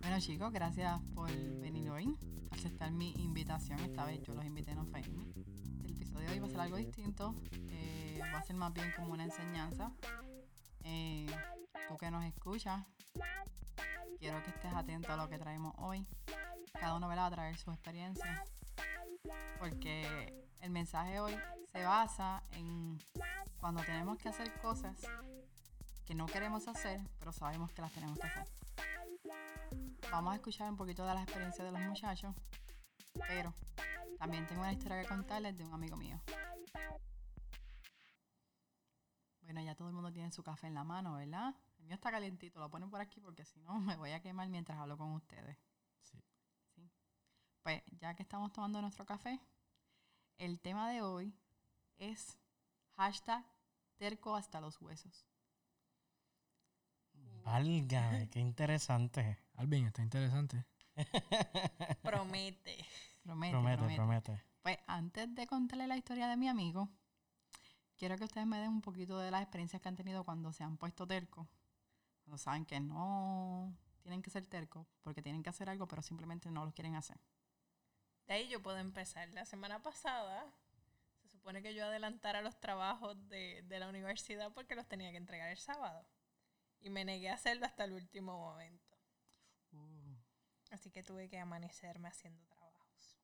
Bueno chicos, gracias por venir hoy, aceptar mi invitación. Esta vez yo los invité, no fue El episodio de hoy va a ser algo distinto, eh, va a ser más bien como una enseñanza. Eh, tú que nos escuchas, quiero que estés atento a lo que traemos hoy. Cada uno va a traer su experiencia, porque el mensaje hoy se basa en cuando tenemos que hacer cosas que no queremos hacer, pero sabemos que las tenemos que hacer. Vamos a escuchar un poquito de las experiencias de los muchachos, pero también tengo una historia que contarles de un amigo mío. Bueno, ya todo el mundo tiene su café en la mano, ¿verdad? El mío está calientito, lo ponen por aquí porque si no me voy a quemar mientras hablo con ustedes. Sí. sí. Pues ya que estamos tomando nuestro café, el tema de hoy es hashtag terco hasta los huesos. Válgame, qué interesante. Alvin, está interesante. promete. Promete, promete, promete. Pues antes de contarle la historia de mi amigo, quiero que ustedes me den un poquito de las experiencias que han tenido cuando se han puesto tercos. Cuando saben que no tienen que ser tercos porque tienen que hacer algo, pero simplemente no lo quieren hacer. De ahí yo puedo empezar. La semana pasada se supone que yo adelantara los trabajos de, de la universidad porque los tenía que entregar el sábado. Y me negué a hacerlo hasta el último momento. Uh. Así que tuve que amanecerme haciendo trabajos.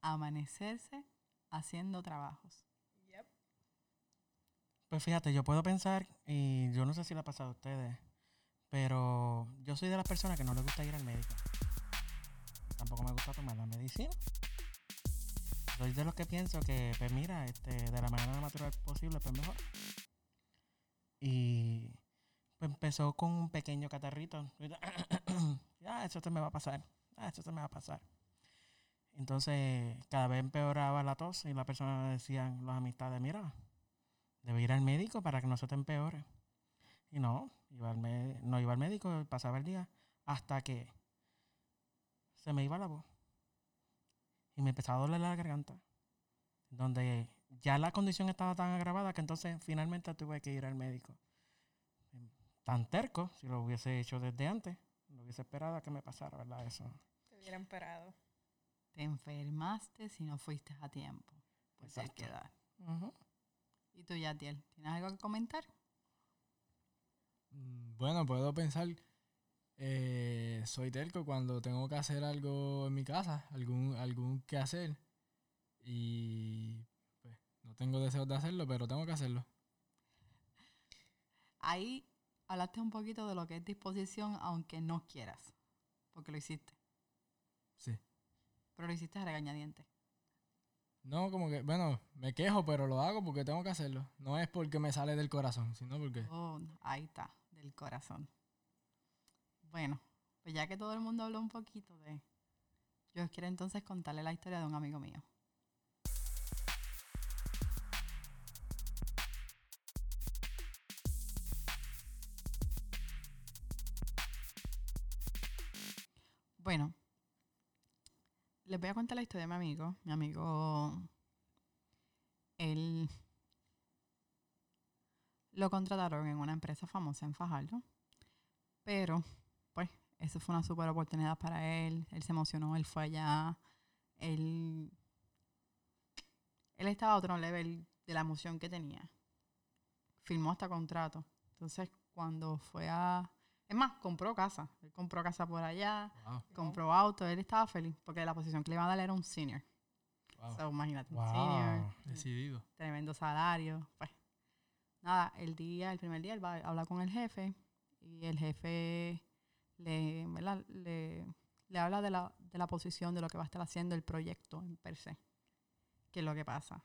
Amanecerse haciendo trabajos. Yep. Pues fíjate, yo puedo pensar, y yo no sé si le ha pasado a ustedes, pero yo soy de las personas que no le gusta ir al médico. Tampoco me gusta tomar la medicina. Soy de los que pienso que, pues mira, este, de la manera más natural posible, pues mejor. Y empezó con un pequeño catarrito. ya, eso te me va a pasar. Ah, eso te me va a pasar. Entonces, cada vez empeoraba la tos y la persona decían, las amistades, mira, debe ir al médico para que no se te empeore. Y no, iba al no iba al médico, pasaba el día, hasta que se me iba la voz. Y me empezaba a doler la garganta. Donde ya la condición estaba tan agravada que entonces finalmente tuve que ir al médico tan terco, si lo hubiese hecho desde antes, no hubiese esperado a que me pasara, ¿verdad? Eso. Te hubiera esperado. Te enfermaste si no fuiste a tiempo. Pues hay que dar. ¿Y tú, Yatiel, tienes algo que comentar? Mm, bueno, puedo pensar, eh, soy terco cuando tengo que hacer algo en mi casa, algún, algún que hacer. Y pues no tengo deseos de hacerlo, pero tengo que hacerlo. Ahí hablaste un poquito de lo que es disposición aunque no quieras, porque lo hiciste. Sí. Pero lo hiciste a regañadiente. No, como que, bueno, me quejo, pero lo hago porque tengo que hacerlo. No es porque me sale del corazón, sino porque... Oh, ahí está, del corazón. Bueno, pues ya que todo el mundo habló un poquito de... Yo quiero entonces contarle la historia de un amigo mío. Bueno, les voy a contar la historia de mi amigo. Mi amigo, él lo contrataron en una empresa famosa en Fajardo, pero pues eso fue una super oportunidad para él. Él se emocionó, él fue allá, él, él estaba a otro nivel de la emoción que tenía. Firmó hasta contrato. Entonces, cuando fue a es más, compró casa. Él compró casa por allá, compró auto. Él estaba feliz porque la posición que le iban a dar era un senior. Wow. imagínate, un senior. Decidido. Tremendo salario. Pues, nada, el día, el primer día, él va a hablar con el jefe y el jefe le, le, le habla de la, de la posición, de lo que va a estar haciendo el proyecto en per se. ¿Qué es lo que pasa?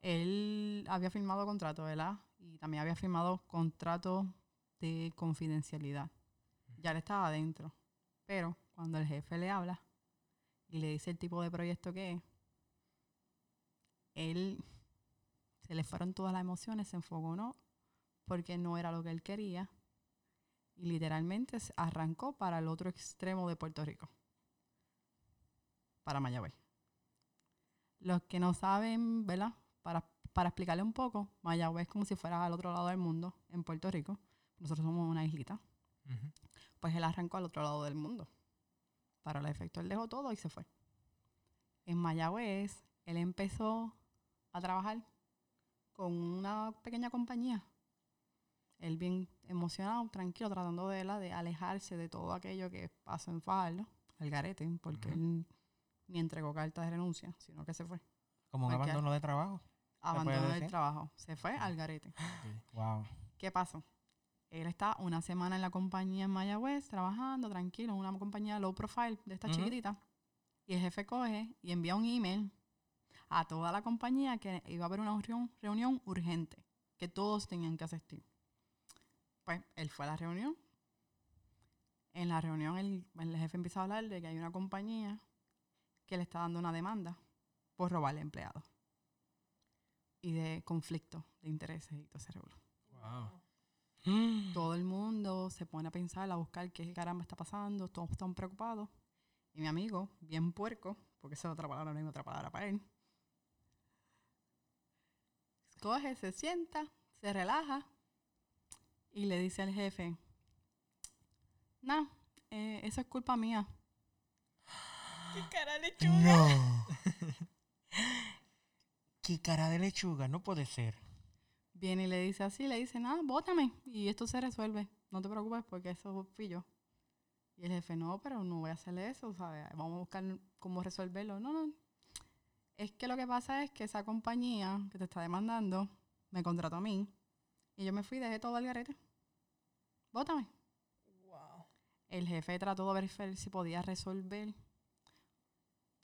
Él había firmado contrato, ¿verdad? Y también había firmado contrato de confidencialidad. Ya le estaba adentro. Pero cuando el jefe le habla y le dice el tipo de proyecto que es, él se le fueron todas las emociones, se enfocó no, porque no era lo que él quería y literalmente arrancó para el otro extremo de Puerto Rico, para Mayagüez. Los que no saben, ¿verdad? Para, para explicarle un poco, Mayagüez es como si fuera al otro lado del mundo, en Puerto Rico. Nosotros somos una islita. Pues él arrancó al otro lado del mundo. Para el efecto, él dejó todo y se fue. En Mayagüez, él empezó a trabajar con una pequeña compañía. Él bien emocionado, tranquilo, tratando de, ¿verdad? de alejarse de todo aquello que pasó en Fajardo, al garete, porque él ni entregó carta de renuncia, sino que se fue. Como un abandono de trabajo. Abandonó el decir? trabajo, se fue al garete. Wow. ¿Qué pasó? Él está una semana en la compañía en Mayagüez, trabajando tranquilo, en una compañía low profile de esta chiquitita. Y el jefe coge y envía un email a toda la compañía que iba a haber una reunión, reunión urgente, que todos tenían que asistir. Pues él fue a la reunión. En la reunión el, el jefe empieza a hablar de que hay una compañía que le está dando una demanda por robarle empleados. Y de conflicto de intereses y todo ese revolú Wow. Todo el mundo se pone a pensar, a buscar qué caramba está pasando, todos están preocupados. Y mi amigo, bien puerco, porque esa es otra palabra, no hay otra palabra para él, coge, se sienta, se relaja y le dice al jefe, no, eso es culpa mía. ¡Qué cara lechuga! No. Qué cara de lechuga, no puede ser. Viene y le dice así, le dice, nada, bótame y esto se resuelve. No te preocupes porque eso fui yo. Y el jefe, no, pero no voy a hacerle eso, ¿sabes? Vamos a buscar cómo resolverlo. No, no. Es que lo que pasa es que esa compañía que te está demandando me contrató a mí y yo me fui y dejé todo al garete. Bótame. Wow. El jefe trató de ver si podía resolver.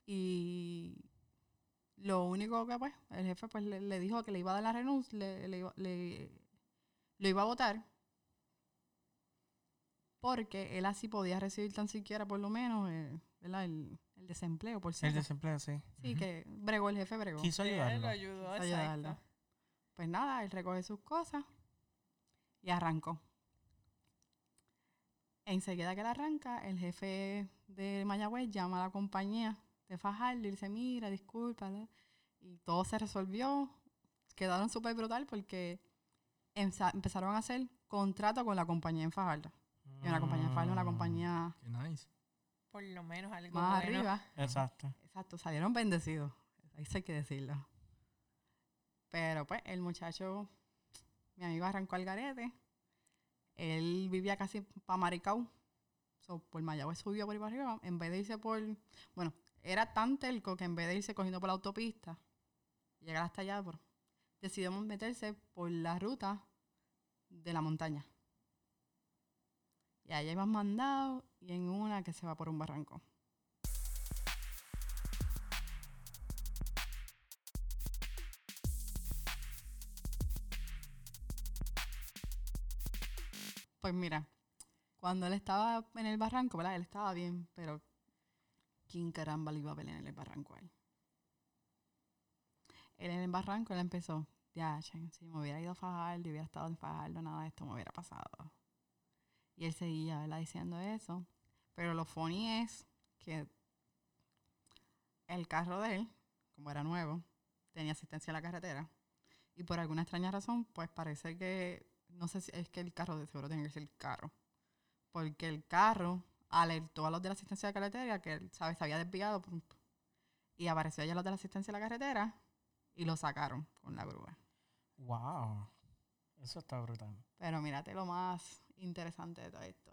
Y lo único que, pues, el jefe pues, le, le dijo que le iba a dar la renuncia, le, le le- lo iba a votar. Porque él así podía recibir tan siquiera, por lo menos, eh. El, el desempleo, por El cierto. desempleo, sí. Sí, que bregó, el jefe bregó. Quiso Él ayudarlo. lo ayudó, Quiso ayudarlo. exacto. Pues nada, él recoge sus cosas y arrancó. Enseguida que él arranca, el jefe de Mayagüez llama a la compañía de Fajardo y dice, mira, disculpa. ¿no?". Y todo se resolvió. Quedaron súper brutal porque empezaron a hacer contrato con la compañía en Fajardo. Y una compañía en Fajardo, una Mm, compañía Qué nice. Por lo menos algo más bueno. arriba. Exacto. Exacto, salieron bendecidos. Eso hay que decirlo. Pero pues el muchacho, mi amigo arrancó al garete. Él vivía casi para Maricao. So, por Mayagüez subió por ahí para arriba. En vez de irse por... Bueno, era tan telco que en vez de irse cogiendo por la autopista, llegar hasta allá, decidió meterse por la ruta de la montaña. Y allá iban mandados y en una que se va por un barranco. Pues mira, cuando él estaba en el barranco, ¿verdad? Él estaba bien, pero ¿quién caramba le iba a ver en el barranco a él? En el barranco, él empezó, ya, si me hubiera ido a Fajardo hubiera estado en Fajardo, nada de esto me hubiera pasado. Y él seguía. Diciendo eso. Pero lo funny es que el carro de él, como era nuevo, tenía asistencia a la carretera. Y por alguna extraña razón, pues parece que, no sé si es que el carro de seguro tiene que ser el carro. Porque el carro alertó a los de la asistencia de la carretera que, ¿sabes? Se había desviado. y apareció allá los de la asistencia de la carretera y lo sacaron con la grúa. Wow. Eso está brutal. Pero mírate lo más interesante de todo esto.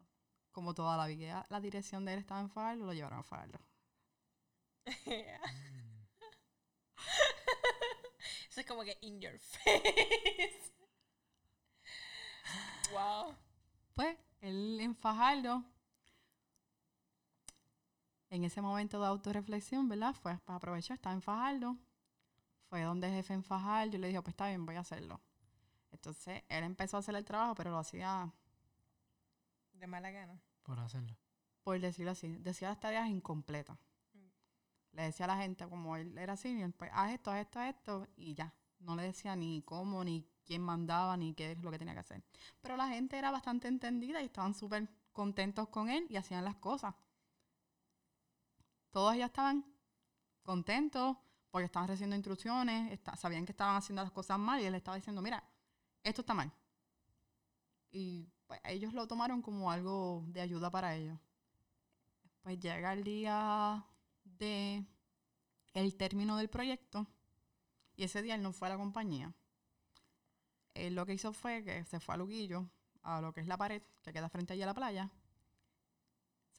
Como toda la vida, la dirección de él estaba en Farlo, lo llevaron a Farlo. Eso es como que in your face. wow. Pues él en Fajardo, en ese momento de autorreflexión, ¿verdad? Fue, pues aprovechó, estaba en Fajardo. Fue donde el jefe en Fajardo y le dijo, pues está bien, voy a hacerlo. Entonces él empezó a hacer el trabajo, pero lo hacía, De mala gana. Por hacerlo. por decirlo así, decía las tareas incompletas. Mm. Le decía a la gente, como él era senior, pues haz esto, haz esto, haz esto, y ya. No le decía ni cómo, ni quién mandaba, ni qué es lo que tenía que hacer. Pero la gente era bastante entendida y estaban súper contentos con él y hacían las cosas. Todos ya estaban contentos porque estaban recibiendo instrucciones, sabían que estaban haciendo las cosas mal y él estaba diciendo, mira, esto está mal. Y pues ellos lo tomaron como algo de ayuda para ellos. Pues llega el día de el término del proyecto y ese día él no fue a la compañía. Él lo que hizo fue que se fue a Luguillo, a lo que es la pared que queda frente allí a la playa.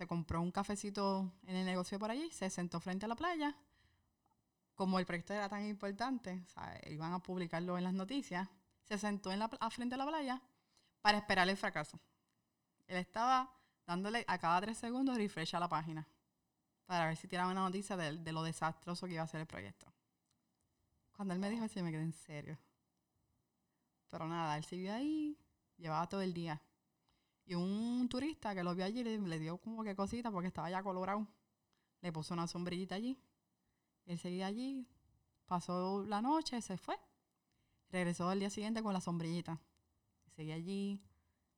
Se compró un cafecito en el negocio por allí, se sentó frente a la playa. Como el proyecto era tan importante, iban a publicarlo en las noticias, se sentó en la, frente a la playa para esperar el fracaso. Él estaba dándole a cada tres segundos refresh a la página para ver si tiraba una noticia de, lo desastroso que iba a ser el proyecto. Cuando él me dijo eso, me quedé en serio. Pero nada, él siguió ahí, llevaba todo el día. Y un turista que lo vio allí le, dio como que cosita porque estaba ya colorado. Le puso una sombrillita allí. Él seguía allí, pasó la noche, se fue. Regresó al día siguiente con la sombrillita. Seguía allí,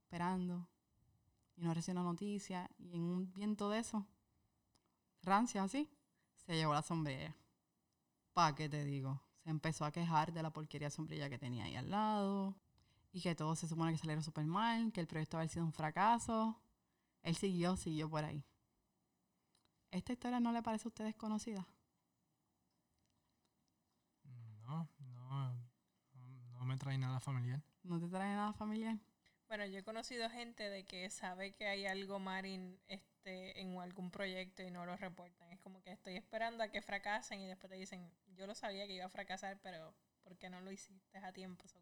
esperando. Y no recibió una noticia. Y en un viento de eso, rancia así, se llevó la sombrilla. ¿Pa' qué te digo? Se empezó a quejar de la porquería sombrilla que tenía ahí al lado. Y que todo se supone que salieron súper mal, que el proyecto había sido un fracaso. Él siguió, siguió por ahí. ¿Esta historia no le parece a ustedes conocida? No, no, no, me trae nada familiar. ¿No te trae nada familiar? Bueno, yo he conocido gente de que sabe que hay algo Marin este, en algún proyecto y no lo reportan. Es como que estoy esperando a que fracasen y después te dicen, yo lo sabía que iba a fracasar, pero ¿por qué no lo hiciste a tiempo? So,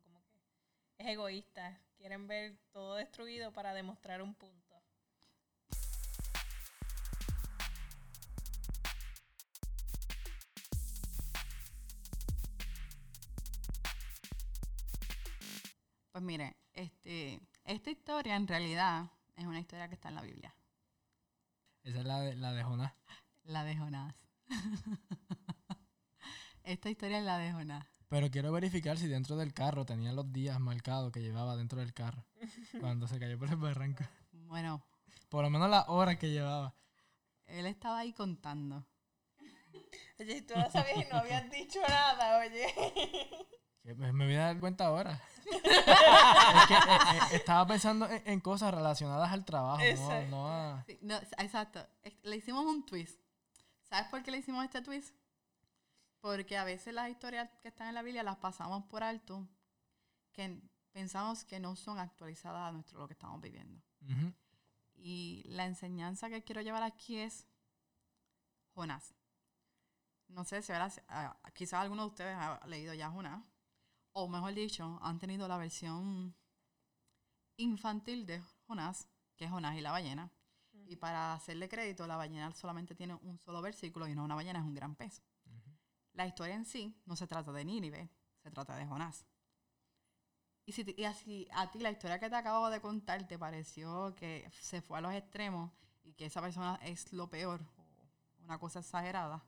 es egoísta. Quieren ver todo destruido para demostrar un punto. Pues mire, este, esta historia en realidad es una historia que está en la Biblia. Esa es la de, la de Jonás. La de Jonás. esta historia es la de Jonás. Pero quiero verificar si dentro del carro tenía los días marcados que llevaba dentro del carro. cuando se cayó por el barranco. Bueno, Por lo menos las horas que llevaba. él estaba ahí contando. Oye, si tú lo sabías y no habías dicho nada, oye. Me, me voy a dar cuenta ahora. es que eh, eh, estaba pensando en, en cosas relacionadas al trabajo, no, Exacto. no a... Sí, no, exacto. Le hicimos un twist. ¿Sabes por qué le hicimos este twist? Porque a veces las historias que están en la Biblia las pasamos por alto, que pensamos que no son actualizadas a nuestro lo que estamos viviendo. Y la enseñanza que quiero llevar aquí es Jonás. No sé si ahora, ah, quizás alguno de ustedes ha leído ya Jonás, o mejor dicho, han tenido la versión infantil de Jonás, que es Jonás y la ballena. Y para hacerle crédito, la ballena solamente tiene un solo versículo y no una ballena es un gran pez. La historia en sí no se trata de Nínive, se trata de Jonás. Y si, y así a ti la historia que te acabo de contar te pareció que se fue a los extremos y que esa persona es lo peor, o una cosa exagerada,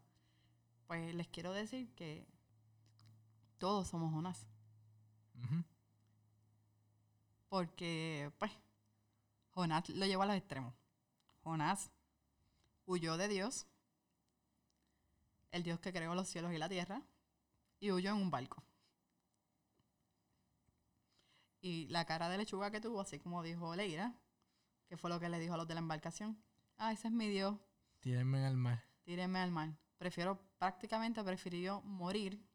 pues les quiero decir que todos somos Jonás. Ujú. Porque, pues, Jonás lo llevó a los extremos. Jonás huyó de Dios, el Dios que creó los cielos y la tierra, y huyó en un barco. Y la cara de lechuga que tuvo, así como dijo Leira, que fue lo que le dijo a los de la embarcación. Ah, ese es mi Dios, Tírenme al mar. tírenme al mar. Prefiero, prácticamente prefirió morir,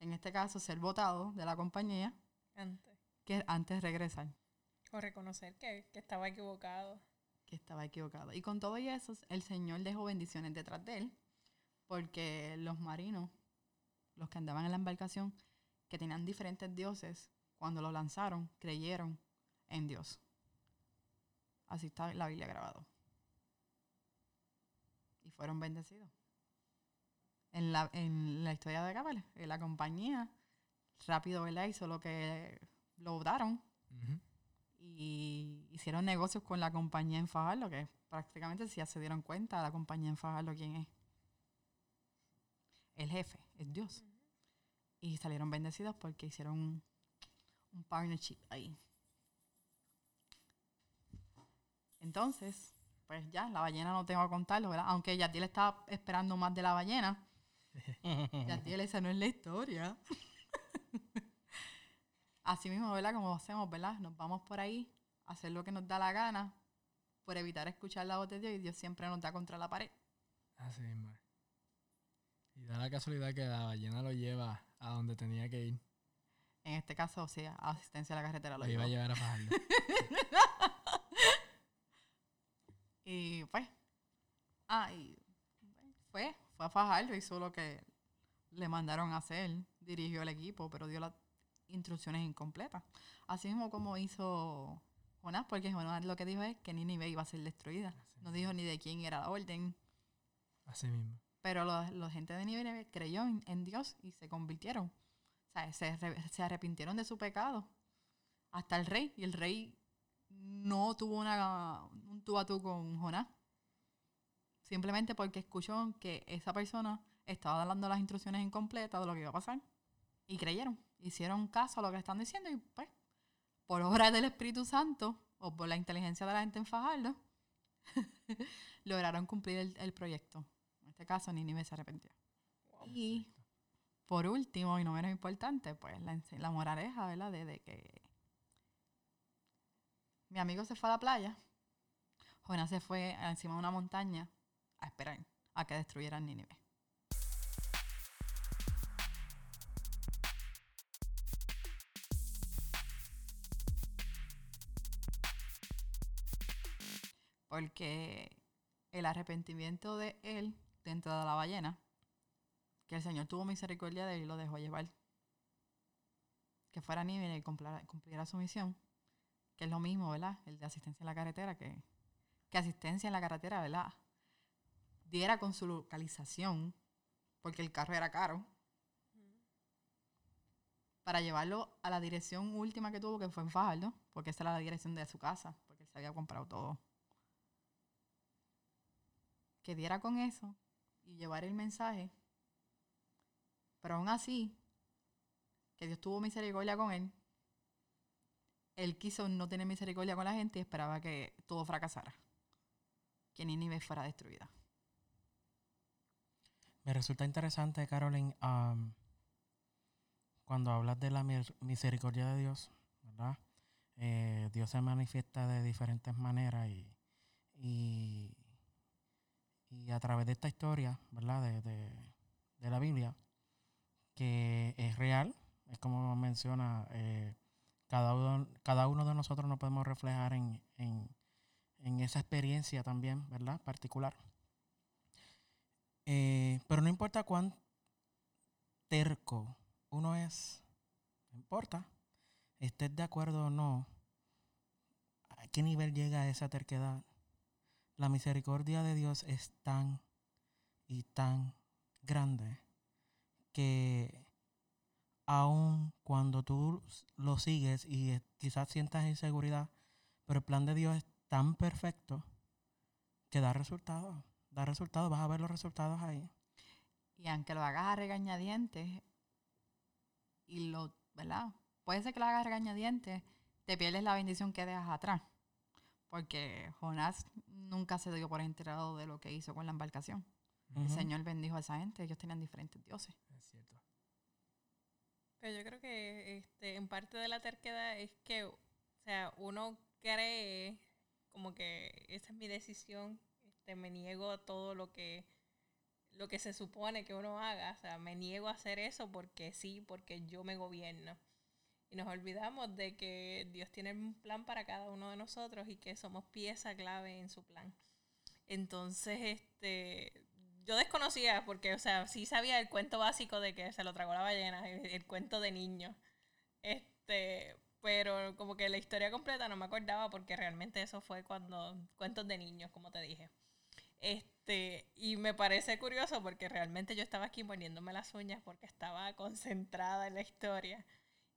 en este caso ser votado de la compañía, Antes. que antes regresar. O reconocer que, que estaba equivocado. que estaba equivocado. Y con todo y eso, el Señor dejó bendiciones detrás de él, porque los marinos, los que andaban en la embarcación, que tenían diferentes dioses, cuando lo lanzaron, creyeron en Dios. Así está la Biblia grabado. Y fueron bendecidos. En la, en la historia de Cabal, en la compañía, rápido, ¿verdad? Hizo lo que lo votaron Ujú. y hicieron negocios con la compañía en Fajardo, que prácticamente si ya se dieron cuenta la compañía en Fajardo quién es. El jefe, es Dios. Y salieron bendecidos porque hicieron un, un partnership ahí. Entonces, pues ya, la ballena no tengo que contarlo, ¿verdad? Aunque Yatiel estaba esperando más de la ballena. Yatiel, esa no es la historia. Así mismo, ¿verdad? Como hacemos, ¿verdad? Nos vamos por ahí hacer lo que nos da la gana por evitar escuchar la voz de Dios y Dios siempre nos da contra la pared. Así mismo. Y da la casualidad que la ballena lo lleva a donde tenía que ir. En este caso, sí, asistencia a la carretera lo Lo iba a llevar a Fajardo. Y pues, ah, y fue, fue a Fajardo, hizo lo que le mandaron a hacer, dirigió el equipo, pero dio las instrucciones incompletas. Así mismo como hizo Jonás, porque Jonás lo que dijo es que Nínive iba a ser destruida. Así No dijo ni de quién era la orden, Así mismo. Pero la gente de Nínive creyó en, en Dios y se convirtieron. O sea, se, se arrepintieron de su pecado. Hasta el rey, y el rey no tuvo una, un tú a tú con Jonás. Simplemente porque escuchó que esa persona estaba dando las instrucciones incompletas de lo que iba a pasar. Y creyeron. Hicieron caso a lo que están diciendo y pues, por obra del Espíritu Santo o por la inteligencia de la gente en Fajardo, lograron cumplir el, el proyecto. Este caso, Nínive se arrepintió. Y por último, y no menos importante, pues la, la moraleja, ¿verdad? De, de que mi amigo se fue a la playa, Jonás se fue encima de una montaña a esperar a que destruyeran Nínive. Porque el arrepentimiento de él dentro de la ballena, que el Señor tuvo misericordia de él y lo dejó llevar, que fuera Nínive y cumplara- cumpliera su misión, que es lo mismo, ¿verdad? El de asistencia en la carretera, que, que asistencia en la carretera, ¿verdad? Diera con su localización, porque el carro era caro, para llevarlo a la dirección última que tuvo, que fue en Fajardo, porque esa era la dirección de su casa, porque él se había comprado todo. Que diera con eso y llevar el mensaje, pero aún así, que Dios tuvo misericordia con él, él quiso no tener misericordia con la gente y esperaba que todo fracasara, que Nínive fuera destruida. Me resulta interesante, Carolyn, cuando hablas de la mis- misericordia de Dios, ¿verdad? Eh, Dios se manifiesta de diferentes maneras y, y, y a través de esta historia, ¿verdad? De, de- la Biblia, que es real, es como menciona, eh, cada, uno, cada uno de nosotros nos podemos reflejar en, en, en esa experiencia también, ¿verdad? Particular. Eh, pero no importa cuán terco uno es, no importa, estés de acuerdo o no, a qué nivel llega esa terquedad. La misericordia de Dios es tan y tan grande que aun cuando tú lo sigues y quizás sientas inseguridad, pero el plan de Dios es tan perfecto que da resultados. Da resultados, vas a ver los resultados ahí. Y aunque lo hagas a regañadientes, y lo, ¿verdad? Puede ser que lo hagas a regañadientes, te pierdes la bendición que dejas atrás. Porque Jonás nunca se dio por enterado de lo que hizo con la embarcación. El. Señor bendijo a esa gente, ellos tenían diferentes dioses. Es cierto. Pero yo creo que este, en parte de la terquedad es que, o sea, uno cree como que esa es mi decisión, este, me niego a todo lo que lo que se supone que uno haga, o sea, me niego a hacer eso porque sí, porque yo me gobierno. Y nos olvidamos de que Dios tiene un plan para cada uno de nosotros y que somos pieza clave en su plan. Entonces, este, yo desconocía porque, o sea, sí sabía el cuento básico de que se lo tragó la ballena, el, cuento de niño. Este, pero como que la historia completa no me acordaba porque realmente eso fue cuando cuentos de niños, como te dije. Este, y me parece curioso porque realmente yo estaba aquí poniéndome las uñas porque estaba concentrada en la historia.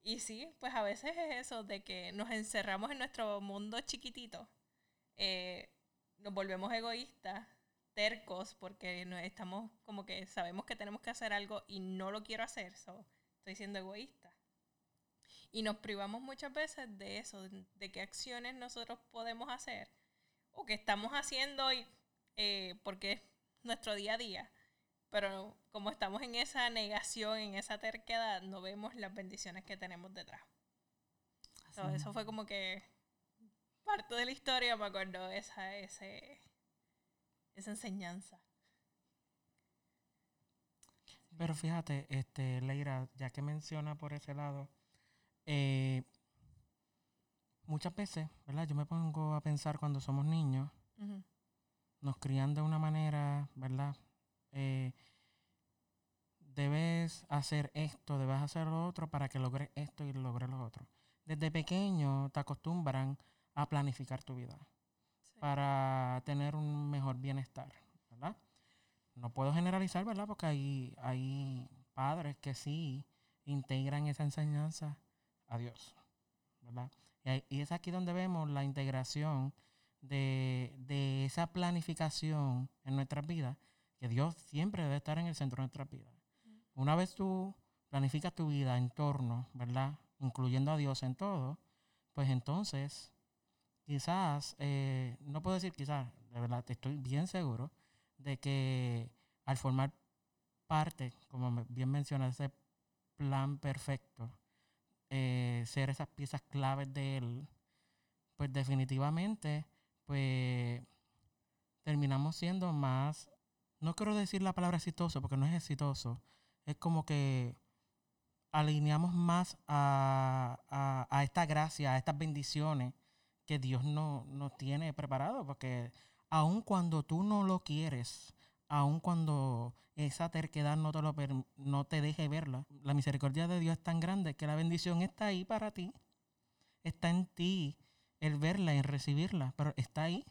Y sí, pues a veces es eso de que nos encerramos en nuestro mundo chiquitito. eh, nos volvemos egoístas, tercos, porque no estamos como que sabemos que tenemos que hacer algo y no lo quiero hacer, so, estoy siendo egoísta. Y nos privamos muchas veces de eso, de, de qué acciones nosotros podemos hacer o que estamos haciendo y, eh, porque es nuestro día a día. Pero como estamos en esa negación, en esa terquedad, no vemos las bendiciones que tenemos detrás. So, eso fue como que parte de la historia me acuerdo esa, ese, esa enseñanza. Pero fíjate, este, Leira, ya que menciona por ese lado, eh, muchas veces, ¿verdad? Yo me pongo a pensar cuando somos niños, nos crían de una manera, ¿verdad? Eh, debes hacer esto, debes hacer lo otro para que logres esto y logres lo otro. Desde pequeño te acostumbran a planificar tu vida Sí. para tener un mejor bienestar, ¿verdad? No puedo generalizar, ¿verdad? Porque hay, hay padres que sí integran esa enseñanza a Dios, ¿verdad? Y, y es aquí donde vemos la integración de, de esa planificación en nuestras vidas, que Dios siempre debe estar en el centro de nuestras vidas. Una vez tú planificas tu vida en torno, ¿verdad? Incluyendo a Dios en todo, pues entonces quizás, eh, no puedo decir quizás, de verdad, estoy bien seguro de que al formar parte, como bien mencionas, ese plan perfecto, eh, ser esas piezas claves de él, pues definitivamente, pues terminamos siendo más, no quiero decir la palabra exitoso, porque no es exitoso, es como que alineamos más a, a- a esta gracia, a estas bendiciones que Dios no- nos tiene preparado, porque aun cuando tú no lo quieres, aun cuando esa terquedad no te, lo no te deje verla, la misericordia de Dios es tan grande que la bendición está ahí para ti, está en ti el verla y recibirla, pero está ahí.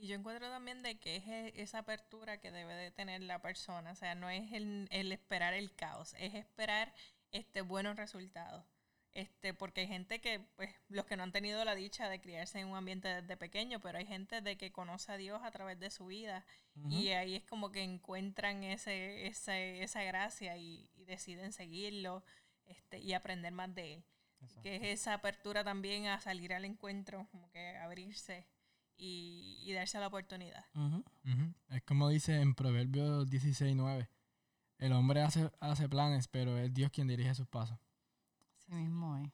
Y yo encuentro también de que es e- esa apertura que debe de tener la persona, o sea, no es el, el esperar el caos, es esperar este buenos resultados. Este, porque hay gente que, pues, los que no han tenido la dicha de criarse en un ambiente desde pequeño, pero hay gente de que conoce a Dios a través de su vida y ahí es como que encuentran ese, ese, esa gracia y, y deciden seguirlo este, y aprender más de él. Exacto. Que es esa apertura también a salir al encuentro, como que abrirse y, y darse la oportunidad. Es como dice en Proverbios 16.9. El hombre hace, hace planes, pero es Dios quien dirige sus pasos. Así mismo es.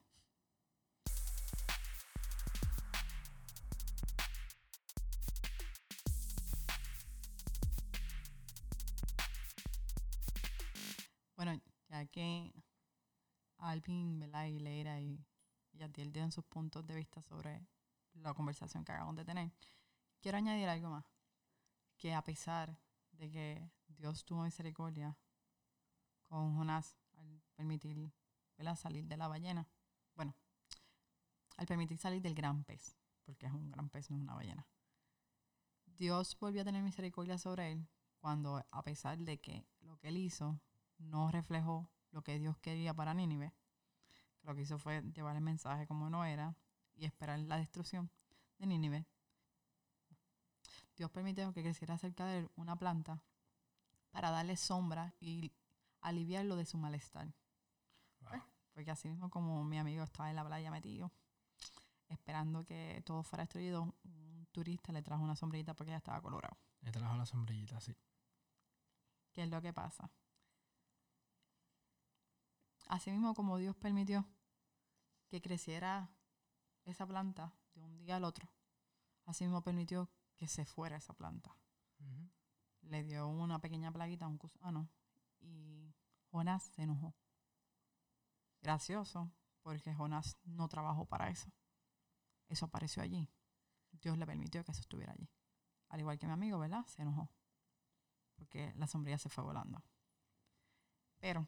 Bueno, ya que Alvin, ¿verdad? y Leira y, y Yadiel dieron sus puntos de vista sobre la conversación que acabamos de tener, quiero añadir algo más. Que a pesar de que Dios tuvo misericordia con Jonás al permitir ¿verdad? salir de la ballena, bueno, al permitir salir del gran pez, porque es un gran pez, no es una ballena. Dios volvió a tener misericordia sobre él cuando, a pesar de que lo que él hizo no reflejó lo que Dios quería para Nínive, lo que hizo fue llevar el mensaje como no era y esperar la destrucción de Nínive. Dios permitió que creciera cerca de él una planta para darle sombra y aliviarlo de su malestar. Wow. Porque así mismo como mi amigo estaba en la playa metido, esperando que todo fuera destruido, un turista le trajo una sombrillita porque ya estaba colorado. Le trajo la sombrillita, sí. ¿Qué es lo que pasa? Así mismo como Dios permitió que creciera esa planta de un día al otro, así mismo permitió que se fuera esa planta. Le dio una pequeña plaguita, un gusano, y Jonás se enojó. Gracioso, porque Jonás no trabajó para eso. Eso apareció allí. Dios le permitió que eso estuviera allí. Al igual que mi amigo, ¿verdad? Se enojó. Porque la sombrilla se fue volando. Pero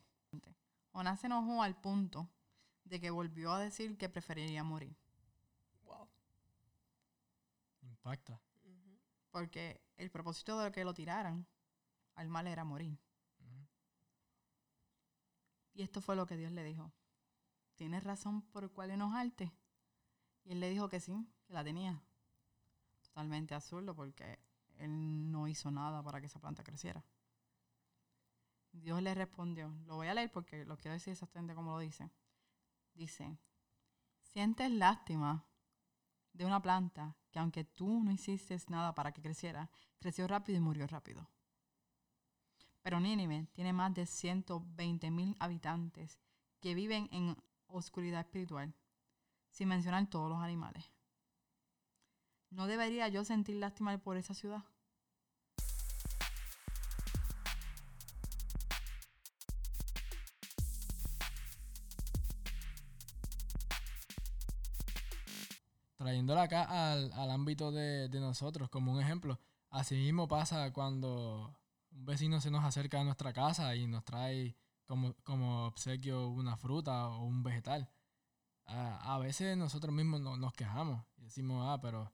Jonás se enojó al punto de que volvió a decir que preferiría morir. Wow. Impacta. Porque el propósito de que lo tiraran al mal era morir. Y esto fue lo que Dios le dijo. ¿Tienes razón por el cual enojarte? Y él le dijo que sí, que la tenía. Totalmente absurdo porque él no hizo nada para que esa planta creciera. Dios le respondió, lo voy a leer porque lo quiero decir exactamente como lo dice. Dice, sientes lástima de una planta que aunque tú no hiciste nada para que creciera, creció rápido y murió rápido. Pero Nínive tiene más de 120 mil habitantes que viven en oscuridad espiritual, sin mencionar todos los animales. ¿No debería yo sentir lástima por esa ciudad? Trayéndola acá al, al ámbito de, de nosotros, como un ejemplo. Así mismo pasa cuando un vecino se nos acerca a nuestra casa y nos trae como, como obsequio una fruta o un vegetal. A, a veces nosotros mismos no- nos quejamos y decimos, ah, pero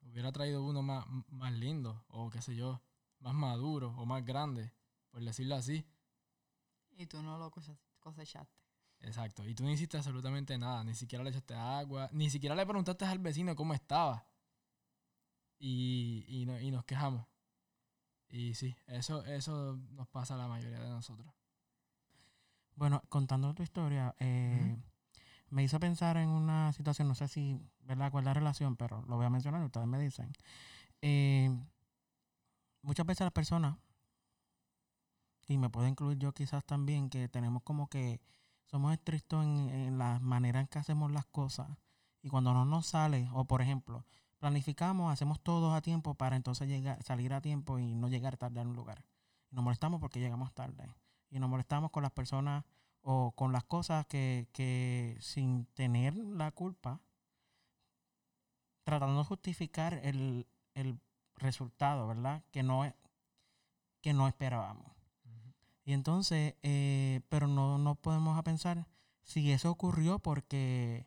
hubiera traído uno más, más lindo o qué sé yo, más maduro o más grande, por decirlo así. Y tú no lo cose- cosechaste. Exacto. Y tú no hiciste absolutamente nada. Ni siquiera le echaste agua. Ni siquiera le preguntaste al vecino cómo estaba. Y, y, no- y nos quejamos. Y sí, eso, eso nos pasa a la mayoría de nosotros. Bueno, contando tu historia, eh, me hizo pensar en una situación, no sé si, ¿verdad?, cuál es la relación, pero lo voy a mencionar, ustedes me dicen. Eh, muchas veces las personas, y me puedo incluir yo quizás también, que tenemos como que somos estrictos en, en la manera en que hacemos las cosas. Y cuando no nos sale, o por ejemplo, planificamos, hacemos todo a tiempo para entonces llegar, salir a tiempo y no llegar tarde a un lugar. Nos molestamos porque llegamos tarde y nos molestamos con las personas o con las cosas que, sin tener la culpa, tratando de justificar el, el resultado, ¿verdad? Que no, que no esperábamos. Y entonces, eh, pero no, no podemos a pensar si eso ocurrió porque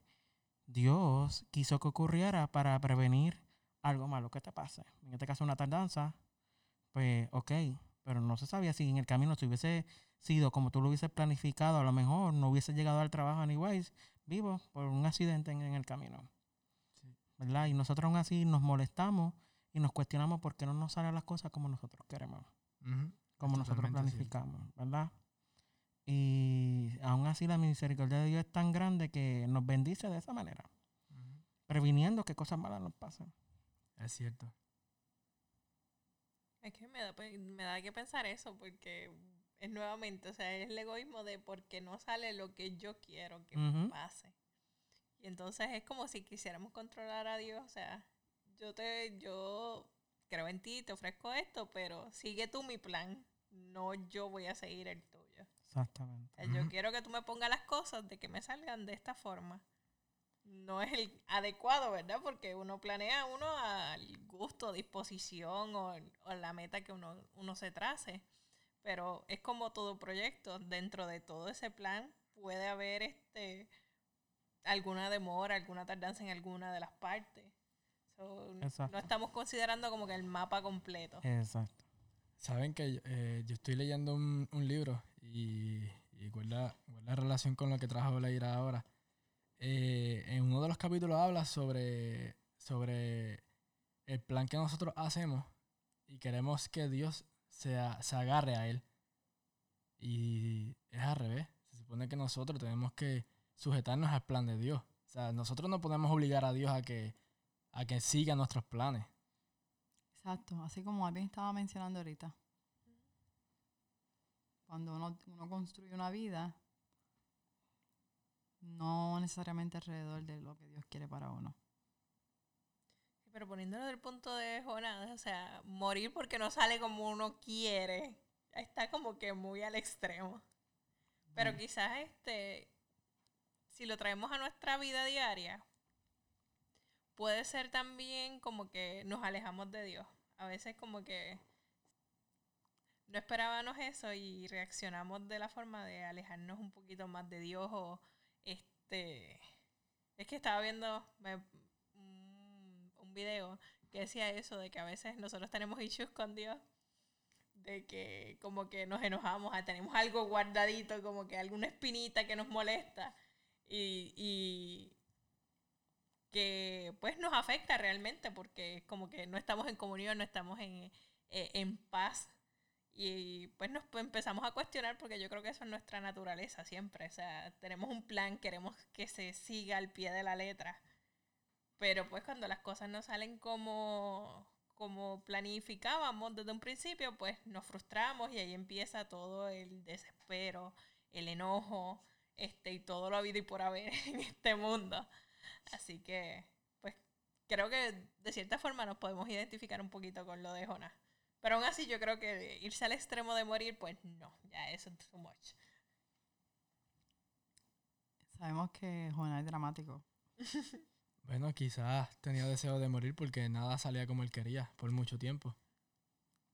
Dios quiso que ocurriera para prevenir algo malo que te pase. En este caso, una tardanza, pues, ok, pero no se sabía si en el camino se hubiese sido como tú lo hubieses planificado, a lo mejor no hubiese llegado al trabajo anyways, vivo por un accidente en, en el camino. Sí. ¿Verdad? Y nosotros aún así nos molestamos y nos cuestionamos por qué no nos salen las cosas como nosotros queremos, Ujú. Como nosotros planificamos, ¿verdad? Y aún así la misericordia de Dios es tan grande que nos bendice de esa manera, previniendo que cosas malas nos pasen. Es cierto. Es que me da, pe- me da que pensar eso, porque es nuevamente, o sea, es el egoísmo de porque no sale lo que yo quiero que pase. Y entonces es como si quisiéramos controlar a Dios, o sea, yo te, yo creo en ti, te ofrezco esto, pero sigue tú mi plan, no yo voy a seguir el tuyo. Exactamente. O sea, Yo quiero que tú me pongas las cosas de que me salgan de esta forma. No es el adecuado, ¿verdad? Porque uno planea uno al gusto, disposición o, o la meta que uno, uno se trace. Pero es como todo proyecto. Dentro de todo ese plan puede haber este alguna demora, alguna tardanza en alguna de las partes. So, Exacto. no estamos considerando como que el mapa completo. Exacto. Saben que eh, yo estoy leyendo un, un libro y, y guarda, guarda relación con lo que trajo Leira ahora. Eh, en uno de los capítulos habla sobre, sobre el plan que nosotros hacemos y queremos que Dios se, se agarre a él. Y es al revés. Se supone que nosotros tenemos que sujetarnos al plan de Dios. O sea, nosotros no podemos obligar a Dios a que, a que siga nuestros planes. Exacto, así como alguien estaba mencionando ahorita. Cuando uno, uno construye una vida, no necesariamente alrededor de lo que Dios quiere para uno. Pero poniéndolo del punto de Jonás, o sea, morir porque no sale como uno quiere, está como que muy al extremo. Pero Mm. quizás este, si lo traemos a nuestra vida diaria, puede ser también como que nos alejamos de Dios. A veces como que no esperábamos eso y reaccionamos de la forma de alejarnos un poquito más de Dios o este es que estaba viendo un video que decía eso de que a veces nosotros tenemos issues con Dios de que como que nos enojamos ah, tenemos algo guardadito como que alguna espinita que nos molesta y, y que pues nos afecta realmente porque como que no estamos en comunión no estamos en, eh, en paz y pues nos empezamos a cuestionar porque yo creo que eso es nuestra naturaleza siempre. O sea, tenemos un plan, queremos que se siga al pie de la letra. Pero pues cuando las cosas no salen como, como planificábamos desde un principio, pues nos frustramos y ahí empieza todo el desespero, el enojo, este, y todo lo habido y por haber en este mundo. Así que, pues, creo que de cierta forma nos podemos identificar un poquito con lo de Jonás. Pero aún así yo creo que irse al extremo de morir, pues no, ya eso es too much. Sabemos que Jonás es dramático. Bueno, quizás tenía deseo de morir porque nada salía como él quería por mucho tiempo.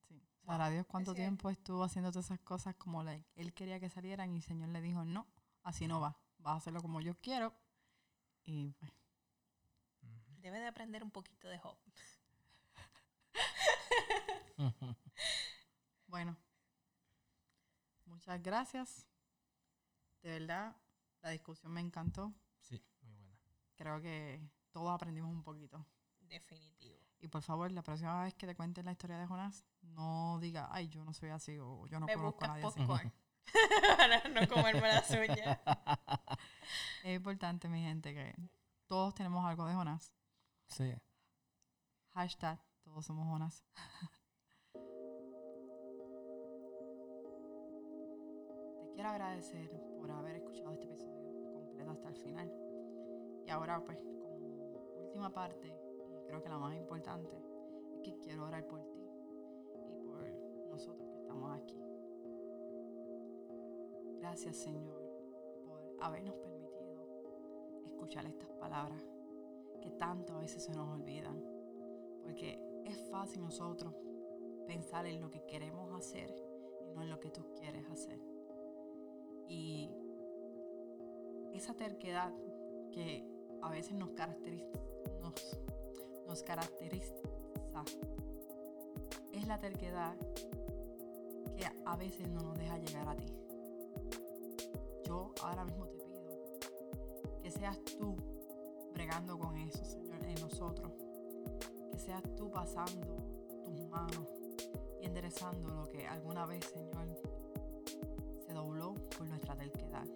Sí. Sabrá Dios cuánto es cierto. tiempo estuvo haciendo todas esas cosas como él quería que salieran y el Señor le dijo, no, así no va. Vas a hacerlo como yo quiero. Y pues, Debe de aprender un poquito de Job. bueno. Muchas gracias. De verdad, la discusión me encantó. Sí, muy buena. Creo que todos aprendimos un poquito. Definitivo. Y por favor, la próxima vez que te cuenten la historia de Jonás, no diga, ay, yo no soy así o yo no Me conozco a nadie así. Para no comerme las uñas. Es importante, mi gente, que todos tenemos algo de Jonás. Sí. Hashtag, todos somos Jonás. Te quiero agradecer por haber escuchado este episodio completo hasta el final. Y ahora, pues, como última parte, y creo que la más importante, es que quiero orar por ti y por nosotros que estamos aquí. Gracias, Señor, por habernos permitido escuchar estas palabras que tanto a veces se nos olvidan. Porque es fácil nosotros pensar en lo que queremos hacer y no en lo que tú quieres hacer. Y esa terquedad que a veces nos caracteriza, nos, caracteriza es la terquedad que a veces no nos deja llegar a ti. Yo ahora mismo te pido que seas tú bregando con eso, Señor, en nosotros. Que seas tú pasando tus manos y enderezando lo que alguna vez, Señor, se dobló por nuestra terquedad.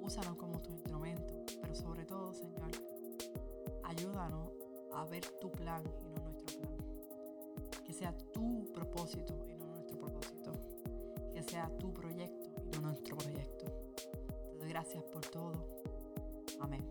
Úsanos como tu instrumento, pero sobre todo, Señor, ayúdanos a ver tu plan y no nuestro plan. Que sea tu propósito y no nuestro propósito. Que sea tu proyecto y no nuestro proyecto. Gracias por todo. Amén.